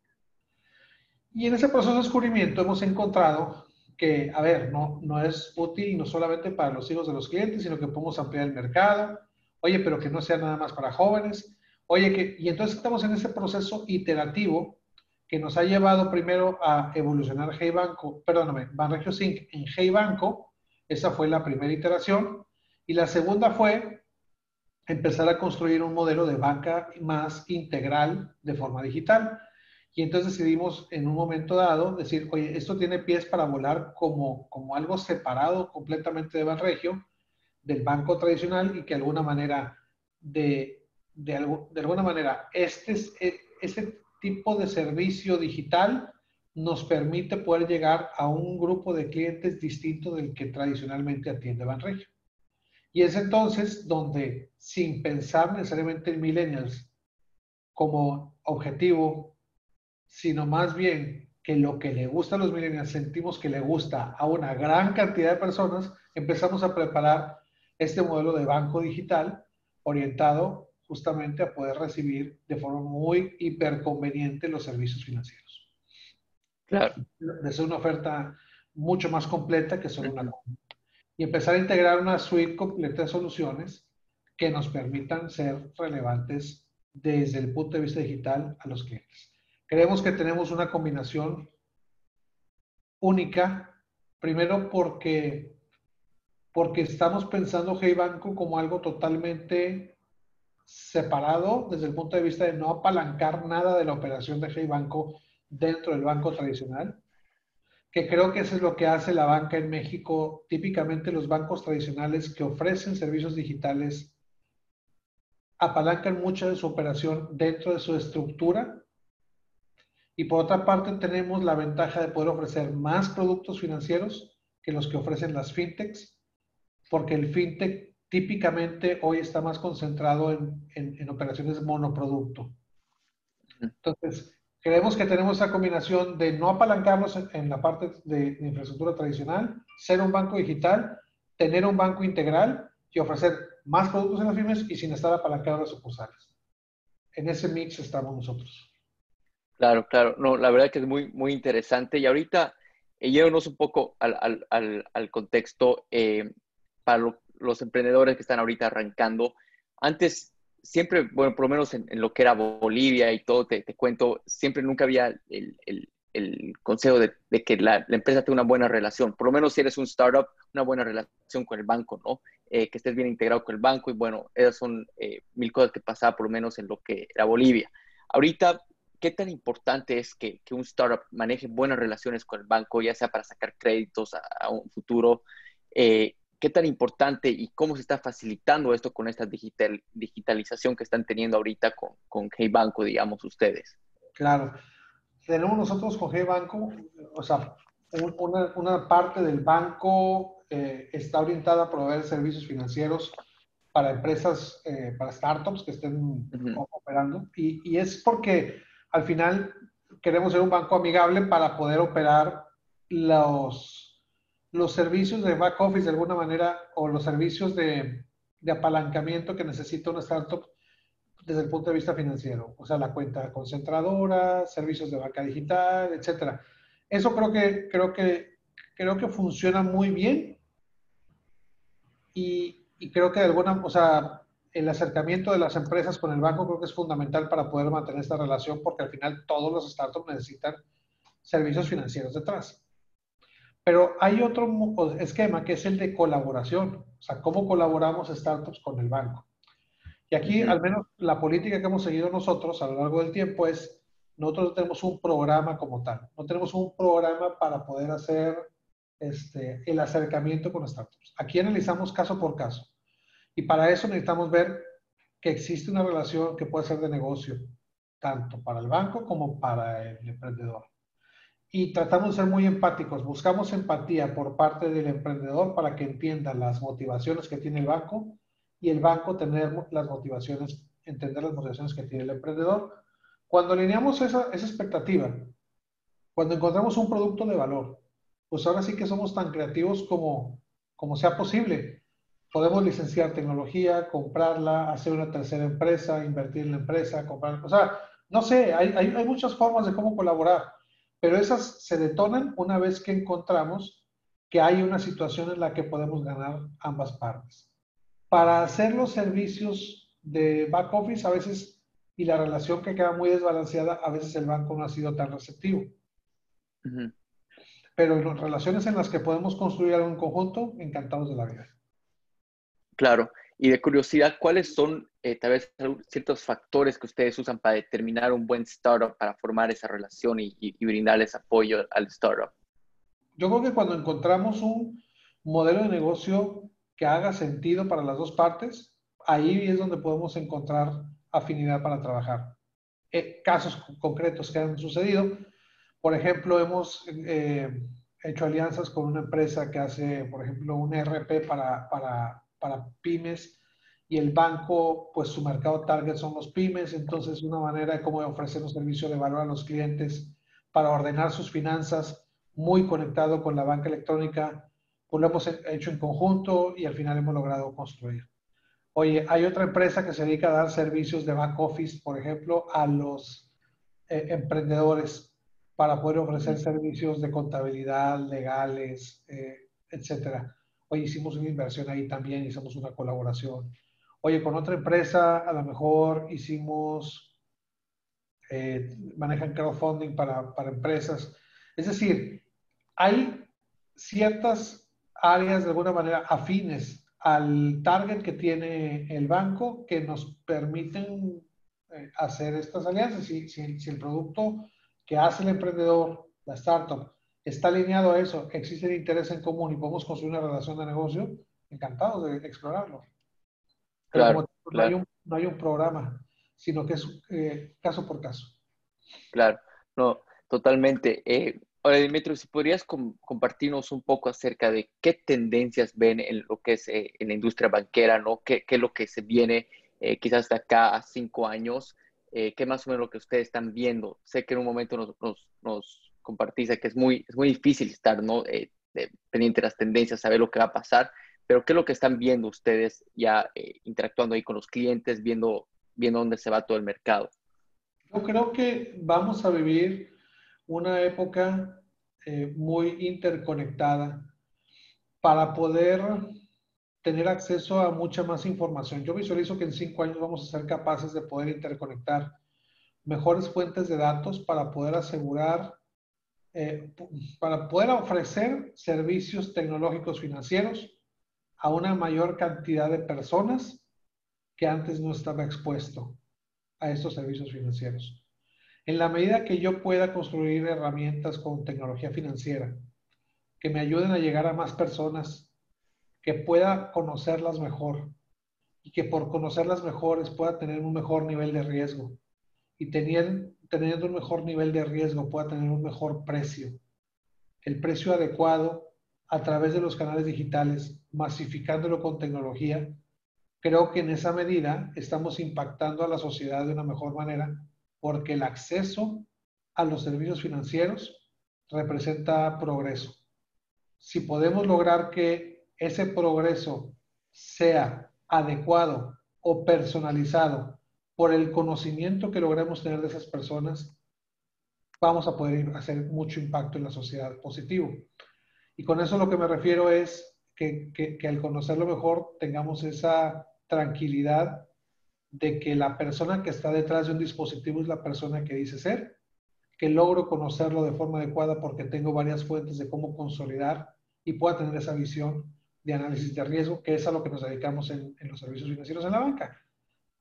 Y en ese proceso de descubrimiento hemos encontrado que, a ver, no, no es útil no solamente para los hijos de los clientes, sino que podemos ampliar el mercado, Oye, pero que no sea nada más para jóvenes. Oye, que, y entonces estamos en ese proceso iterativo que nos ha llevado primero a evolucionar Hey Banco, perdóname, Banregio Sync en Hey Banco. Esa fue la primera iteración. Y la segunda fue empezar a construir un modelo de banca más integral de forma digital. Y entonces decidimos en un momento dado decir, oye, esto tiene pies para volar como, como algo separado completamente de Banregio, del banco tradicional y que de alguna manera, de, de, alguna manera, este, este tipo de servicio digital nos permite poder llegar a un grupo de clientes distinto del que tradicionalmente atiende Banregio. Y es entonces donde, sin pensar necesariamente en millennials como objetivo, sino más bien que lo que le gusta a los millennials sentimos que le gusta a una gran cantidad de personas, empezamos a preparar este modelo de banco digital orientado justamente a poder recibir de forma muy hiperconveniente los servicios financieros. Claro. Es una oferta mucho más completa que solo una y empezar a integrar una suite completa de soluciones que nos permitan ser relevantes desde el punto de vista digital a los clientes. Creemos que tenemos una combinación única, primero porque, porque estamos pensando Hey Banco como algo totalmente separado desde el punto de vista de no apalancar nada de la operación de Hey Banco dentro del banco tradicional que creo que eso es lo que hace la banca en México. Típicamente los bancos tradicionales que ofrecen servicios digitales apalancan mucho de su operación dentro de su estructura. Y por otra parte tenemos la ventaja de poder ofrecer más productos financieros que los que ofrecen las fintechs, porque el fintech típicamente hoy está más concentrado en, en, en operaciones monoproducto. Entonces, Creemos que tenemos esa combinación de no apalancarnos en la parte de, infraestructura tradicional, ser un banco digital, tener un banco integral y ofrecer más productos en las firmas y sin estar apalancado las sucursales. En ese mix estamos nosotros. Claro, claro. No, la verdad que es muy, muy interesante. Y ahorita, eh, un poco al, al, al, contexto eh, para los emprendedores que están ahorita arrancando. Antes siempre, bueno, por lo menos en, lo que era Bolivia y todo, te, cuento, siempre nunca había el, consejo de, que la, empresa tenga una buena relación. Por lo menos si eres un startup, una buena relación con el banco, ¿no? Eh, que estés bien integrado con el banco y bueno, esas son eh, mil cosas que pasaba por lo menos en lo que era Bolivia. Ahorita, ¿qué tan importante es que, un startup maneje buenas relaciones con el banco, ya sea para sacar créditos a, un futuro? Eh, ¿Qué tan importante y cómo se está facilitando esto con esta digital, digitalización que están teniendo ahorita con, con Hey Banco, digamos, ustedes? Claro. Tenemos nosotros con Hey Banco, o sea, una, una parte del banco eh, está orientada a proveer servicios financieros para empresas, eh, para startups que estén operando. Y, y es porque al final queremos ser un banco amigable para poder operar los los servicios de back office de alguna manera o los servicios de, apalancamiento que necesita una startup desde el punto de vista financiero, o sea, la cuenta concentradora, servicios de banca digital, etcétera. Eso creo que, creo que, creo que funciona muy bien y, y creo que de alguna, o sea, el acercamiento de las empresas con el banco creo que es fundamental para poder mantener esta relación porque al final todos los startups necesitan servicios financieros detrás. Pero hay otro esquema que es el de colaboración, o sea, cómo colaboramos startups con el banco. Y aquí, al menos la política que hemos seguido nosotros a lo largo del tiempo es, nosotros no tenemos un programa como tal, no tenemos un programa para poder hacer este, el acercamiento con startups. Aquí analizamos caso por caso. Y para eso necesitamos ver que existe una relación que puede ser de negocio, tanto para el banco como para el emprendedor y tratamos de ser muy empáticos. Buscamos empatía por parte del emprendedor para que entienda las motivaciones que tiene el banco y el banco tener las motivaciones, entender las motivaciones que tiene el emprendedor. Cuando alineamos esa, esa expectativa, cuando encontramos un producto de valor, pues ahora sí que somos tan creativos como, como sea posible. Podemos licenciar tecnología, comprarla, hacer una tercera empresa, invertir en la empresa, comprar, o sea, no sé, hay, hay, hay muchas formas de cómo colaborar pero esas se detonan una vez que encontramos que hay una situación en la que podemos ganar ambas partes. Para hacer los servicios de back office a veces y la relación que queda muy desbalanceada, a veces el banco no ha sido tan receptivo. Pero en relaciones en las que podemos construir algo en conjunto, encantados de la vida. Claro. Y de curiosidad, ¿cuáles son eh, tal vez ciertos factores que ustedes usan para determinar un buen startup, para formar esa relación y, brindarles apoyo al startup? Yo creo que cuando encontramos un modelo de negocio que haga sentido para las dos partes, ahí es donde podemos encontrar afinidad para trabajar. Eh, casos concretos que han sucedido, por ejemplo, hemos eh, hecho alianzas con una empresa que hace, por ejemplo, un ERP para, para, para pymes y el banco, pues su mercado target son los pymes, entonces una manera de cómo ofrecer un servicio de valor a los clientes para ordenar sus finanzas, muy conectado con la banca electrónica, pues lo hemos hecho en conjunto y al final hemos logrado construir. Oye, hay otra empresa que se dedica a dar servicios de back office, por ejemplo, a los eh, emprendedores para poder ofrecer servicios de contabilidad, legales, eh, etcétera. Oye, hicimos una inversión ahí también, hicimos una colaboración. Oye, con otra empresa a lo mejor hicimos, eh, manejan crowdfunding para, para empresas. Es decir, hay ciertas áreas de alguna manera afines al target que tiene el banco que nos permiten eh, hacer estas alianzas. Si, si, el producto que hace el emprendedor, la startup, está alineado a eso, existe interés en común y podemos construir una relación de negocio, encantados de explorarlo. claro, no, Hay un, no, hay un, programa, sino que es eh, caso por caso. Claro, no, totalmente. Eh, Ahora, Dimitri, si podrías compartirnos un poco acerca de qué tendencias ven en lo que es eh, en la industria banquera, ¿no? ¿Qué, ¿Qué, es lo que se viene eh, quizás de acá a cinco años? Eh, ¿Qué más o menos lo que ustedes están viendo? Sé que en un momento nos, nos, nos compartiste que es muy, es muy difícil estar, ¿no? pendiente de las tendencias, saber lo que va a pasar, pero ¿qué es lo que están viendo ustedes ya interactuando ahí con los clientes, viendo, viendo dónde se va todo el mercado? Yo creo que vamos a vivir una época eh, muy interconectada para poder tener acceso a mucha más información. Yo visualizo que en cinco años vamos a ser capaces de poder interconectar mejores fuentes de datos para poder asegurar, eh, para poder ofrecer servicios tecnológicos financieros a una mayor cantidad de personas que antes no estaba expuesto a estos servicios financieros. En la medida que yo pueda construir herramientas con tecnología financiera que me ayuden a llegar a más personas, que pueda conocerlas mejor y que por conocerlas mejores pueda tener un mejor nivel de riesgo y teniendo, teniendo un mejor nivel de riesgo pueda tener un mejor precio. El precio adecuado a través de los canales digitales, masificándolo con tecnología, creo que en esa medida estamos impactando a la sociedad de una mejor manera porque el acceso a los servicios financieros representa progreso. Si podemos lograr que ese progreso sea adecuado o personalizado por el conocimiento que logremos tener de esas personas, vamos a poder hacer mucho impacto en la sociedad positivo. Y con eso lo que me refiero es que, que al conocerlo mejor tengamos esa tranquilidad de que la persona que está detrás de un dispositivo es la persona que dice ser, que logro conocerlo de forma adecuada porque tengo varias fuentes de cómo consolidar y pueda tener esa visión de análisis de riesgo, que es a lo que nos dedicamos en, los servicios financieros en la banca.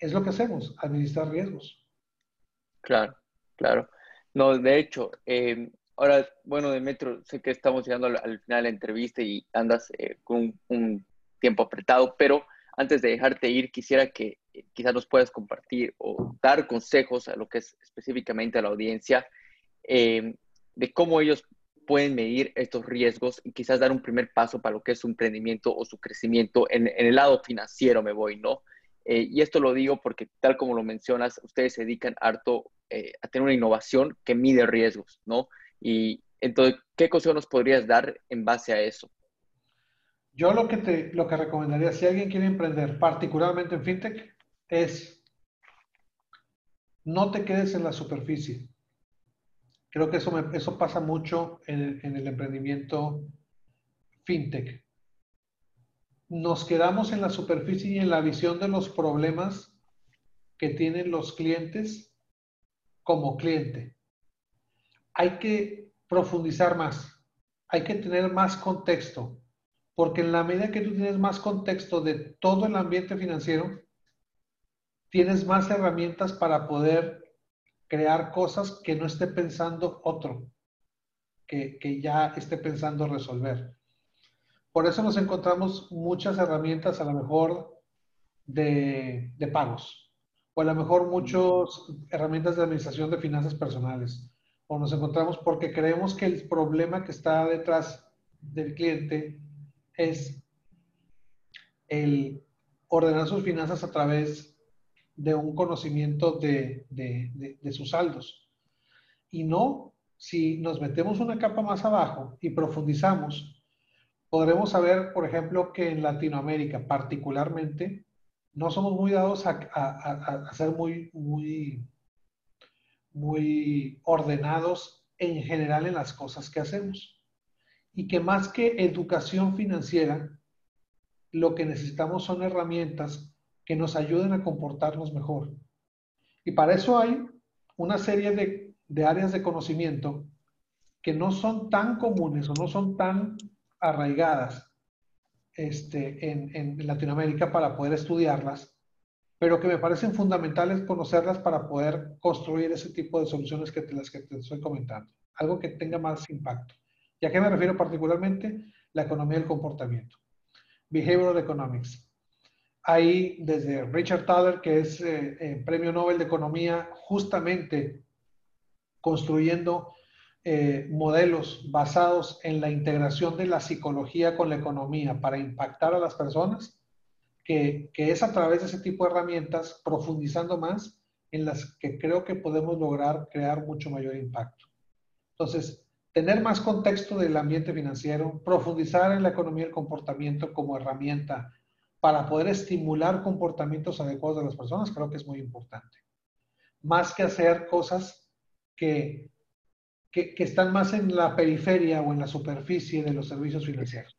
Es lo que hacemos, administrar riesgos. Claro, claro. No, de hecho, eh, ahora, bueno, Demetrio, sé que estamos llegando al, final de la entrevista y andas eh, con un, tiempo apretado, pero antes de dejarte ir, quisiera que eh, quizás nos puedas compartir o dar consejos a lo que es específicamente a la audiencia eh, de cómo ellos pueden medir estos riesgos y quizás dar un primer paso para lo que es su emprendimiento o su crecimiento en, el lado financiero, me voy, ¿no? Eh, y esto lo digo porque, tal como lo mencionas, ustedes se dedican harto a tener una innovación que mide riesgos, ¿no? Y entonces, ¿qué consejo nos podrías dar en base a eso? Yo lo que, te, lo que recomendaría, si alguien quiere emprender, particularmente en fintech, es no te quedes en la superficie. Creo que eso, eso pasa mucho en el emprendimiento fintech. Nos quedamos en la superficie y en la visión de los problemas que tienen los clientes como cliente. Hay que profundizar más, hay que tener más contexto Porque en la medida que tú tienes más contexto de todo el ambiente financiero, tienes más herramientas para poder crear cosas que no esté pensando otro, que, ya esté pensando resolver. Por eso nos encontramos muchas herramientas a lo mejor de, pagos, o a lo mejor muchas herramientas de administración de finanzas personales, o nos encontramos porque creemos que el problema que está detrás del cliente es el ordenar sus finanzas a través de un conocimiento de, sus saldos. Y no, si nos metemos una capa más abajo y profundizamos, podremos saber, por ejemplo, que en Latinoamérica particularmente, no somos muy dados a, a, a, ser muy, muy, muy ordenados en general en las cosas que hacemos. Y que más que educación financiera, lo que necesitamos son herramientas que nos ayuden a comportarnos mejor. Y para eso hay una serie de, de áreas de conocimiento que no son tan comunes o no son tan arraigadas este, en, Latinoamérica para poder estudiarlas, pero que me parecen fundamentales conocerlas para poder construir ese tipo de soluciones que te, las que te estoy comentando, algo que tenga más impacto. ¿Y a qué me refiero particularmente? La economía del comportamiento. Behavioral Economics. Ahí desde Richard Thaler, que es eh, eh, Premio Nobel de Economía, justamente construyendo eh, modelos basados en la integración de la psicología con la economía para impactar a las personas, que, que, es a través de ese tipo de herramientas, profundizando más, en las que creo que podemos lograr crear mucho mayor impacto. Entonces, tener más contexto del ambiente financiero, profundizar en la economía del comportamiento como herramienta para poder estimular comportamientos adecuados de las personas, creo que es muy importante. Más que hacer cosas que, que, están más en la periferia o en la superficie de los servicios financieros.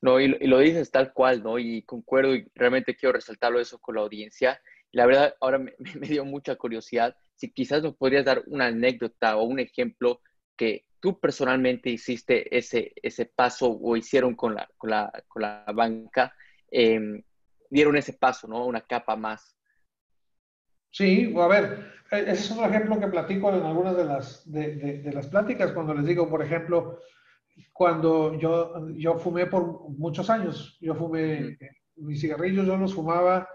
No, y, lo dices tal cual, ¿no? Y concuerdo y realmente quiero resaltarlo eso con la audiencia. La verdad, ahora (laughs) me, me dio mucha curiosidad. Si quizás nos podrías dar una anécdota o un ejemplo que tú personalmente hiciste ese, ese paso o hicieron con la, con la, con la banca Em, dieron ese paso, ¿no? Una capa más. Sí, a ver, e, ese es un ejemplo que platico en algunas de las, de, las pláticas, cuando les digo, por ejemplo, cuando yo, yo fumé por muchos años, yo fumé, mis cigarrillos yo los fumaba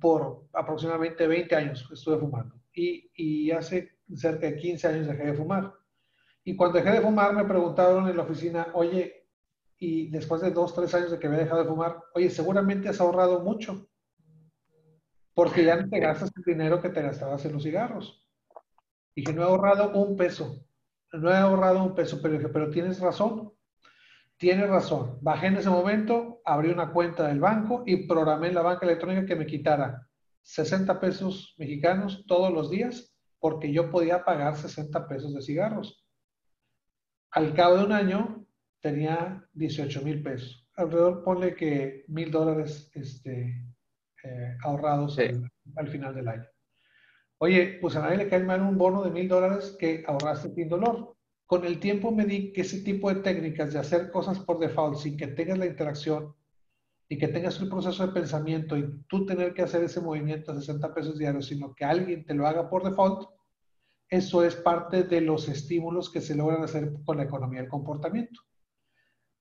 por aproximadamente 20 años, estuve fumando. Y, y hace cerca de 15 años dejé de fumar. Y cuando dejé de fumar me preguntaron en la oficina, oye, y después de dos, tres años de que había dejado de fumar, oye, seguramente has ahorrado mucho, porque ya no te gastas el dinero que te gastabas en los cigarros. Y que no he ahorrado un peso, no he ahorrado un peso, pero dije, pero tienes razón, tienes razón. Bajé en ese momento, abrí una cuenta del banco y programé en la banca electrónica que me quitara 60 pesos mexicanos todos los días, porque yo podía pagar 60 pesos de cigarros. Al cabo de un año, tenía 18 mil pesos. Alrededor, ponle que mil dólares este, eh, ahorrados al, final del año. Oye, pues a nadie le cae mal un bono de mil dólares que ahorraste sin dolor. Con el tiempo me di que ese tipo de técnicas de hacer cosas por default sin que tengas la interacción y que tengas un proceso de pensamiento y tú tener que hacer ese movimiento de 60 pesos diarios, sino que alguien te lo haga por default, eso es parte de los estímulos que se logran hacer con la economía del comportamiento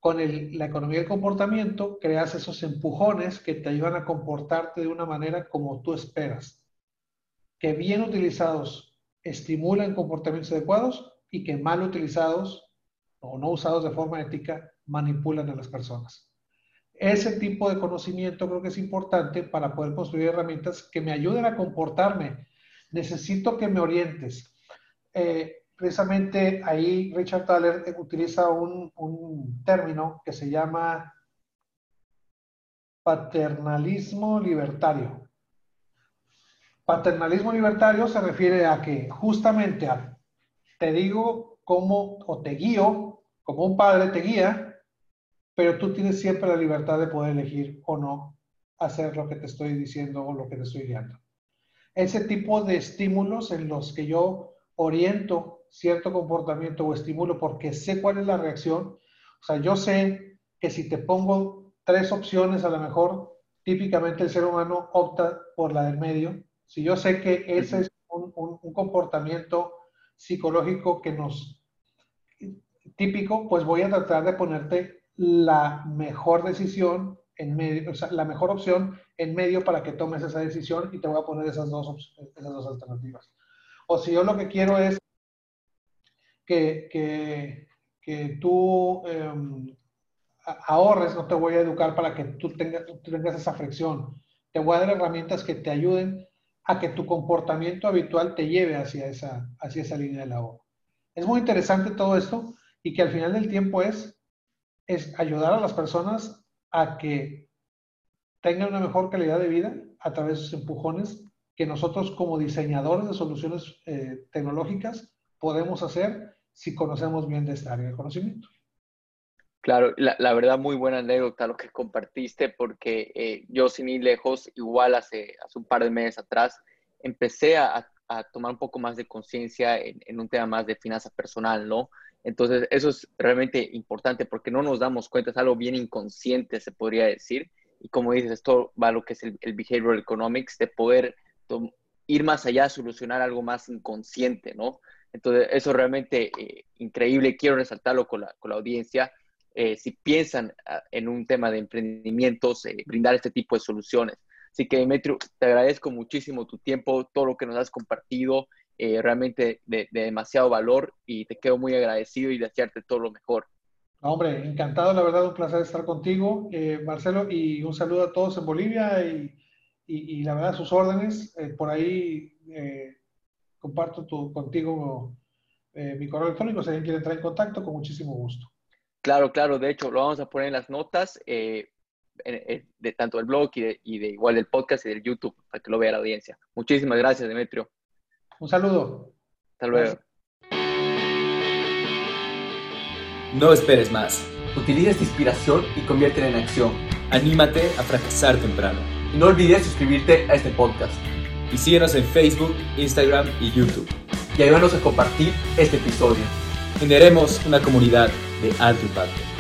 con la economía del comportamiento creas esos empujones que te ayudan a comportarte de una manera como tú esperas, que bien utilizados estimulan comportamientos adecuados y que mal utilizados o no usados de forma ética manipulan a las personas. Ese tipo de conocimiento creo que es importante para poder construir herramientas que me ayuden a comportarme. Necesito que me orientes. Eh, precisamente ahí Richard Thaler utiliza un, término que se llama paternalismo libertario. Paternalismo libertario se refiere a que justamente te digo cómo o te guío, como un padre te guía, pero tú tienes siempre la libertad de poder elegir o no hacer lo que te estoy diciendo o lo que te estoy guiando. Ese tipo de estímulos en los que yo oriento cierto comportamiento o estímulo porque sé cuál es la reacción. O sea, yo sé que si te pongo tres opciones, a lo mejor típicamente el ser humano opta por la del medio. Si yo sé que ese es un, un comportamiento psicológico que nos típico, pues voy a tratar de ponerte la mejor decisión en medio, o sea, la mejor opción en medio para que tomes esa decisión y te voy a poner esas dos, esas dos alternativas. O si yo lo que quiero es que, que, que tú eh, ahorres, no te voy a educar para que tú tengas, tengas esa fricción. Te voy a dar herramientas que te ayuden a que tu comportamiento habitual te lleve hacia esa, hacia esa línea de ahorro. Es muy interesante todo esto y que al final del tiempo es, es ayudar a las personas a que tengan una mejor calidad de vida a través de sus empujones que nosotros como diseñadores de soluciones eh, tecnológicas podemos hacer si conocemos bien de esta área de conocimiento. Claro, la, la, verdad muy buena anécdota lo que compartiste porque eh, yo sin ir lejos, igual hace, hace un par de meses atrás, empecé a, a tomar un poco más de conciencia en, en, un tema más de finanza personal, ¿no? Entonces, eso es realmente importante porque no nos damos cuenta, es algo bien inconsciente, se podría decir. Y como dices, esto va a lo que es el, el behavioral economics, de poder ir más allá, solucionar algo más inconsciente, ¿no? Entonces, eso realmente eh, increíble. Quiero resaltarlo con la, con la audiencia. Eh, si piensan ah, en un tema de emprendimientos, eh, brindar este tipo de soluciones. Así que, Demetrio, te agradezco muchísimo tu tiempo, todo lo que nos has compartido realmente de, de, demasiado valor y te quedo muy agradecido y desearte todo lo mejor. Hombre, encantado, la verdad, un placer estar contigo, Marcelo, y un saludo a todos en Bolivia y, y, y la verdad, sus órdenes. Por ahí comparto tu, contigo mi correo electrónico, si alguien quiere entrar en contacto, con muchísimo gusto. Claro, claro, de hecho, lo vamos a poner en las notas de tanto del blog y de, y de igual del podcast y del YouTube, para que lo vea la audiencia. Muchísimas gracias, Demetrio. Un saludo. Hasta luego. No esperes más. Utiliza esta inspiración y conviértela en acción. Anímate a fracasar temprano. Y no olvides suscribirte a este podcast. Y síguenos en Facebook, Instagram y YouTube. Y ayúdanos a compartir este episodio. Generemos una comunidad de alto impacto.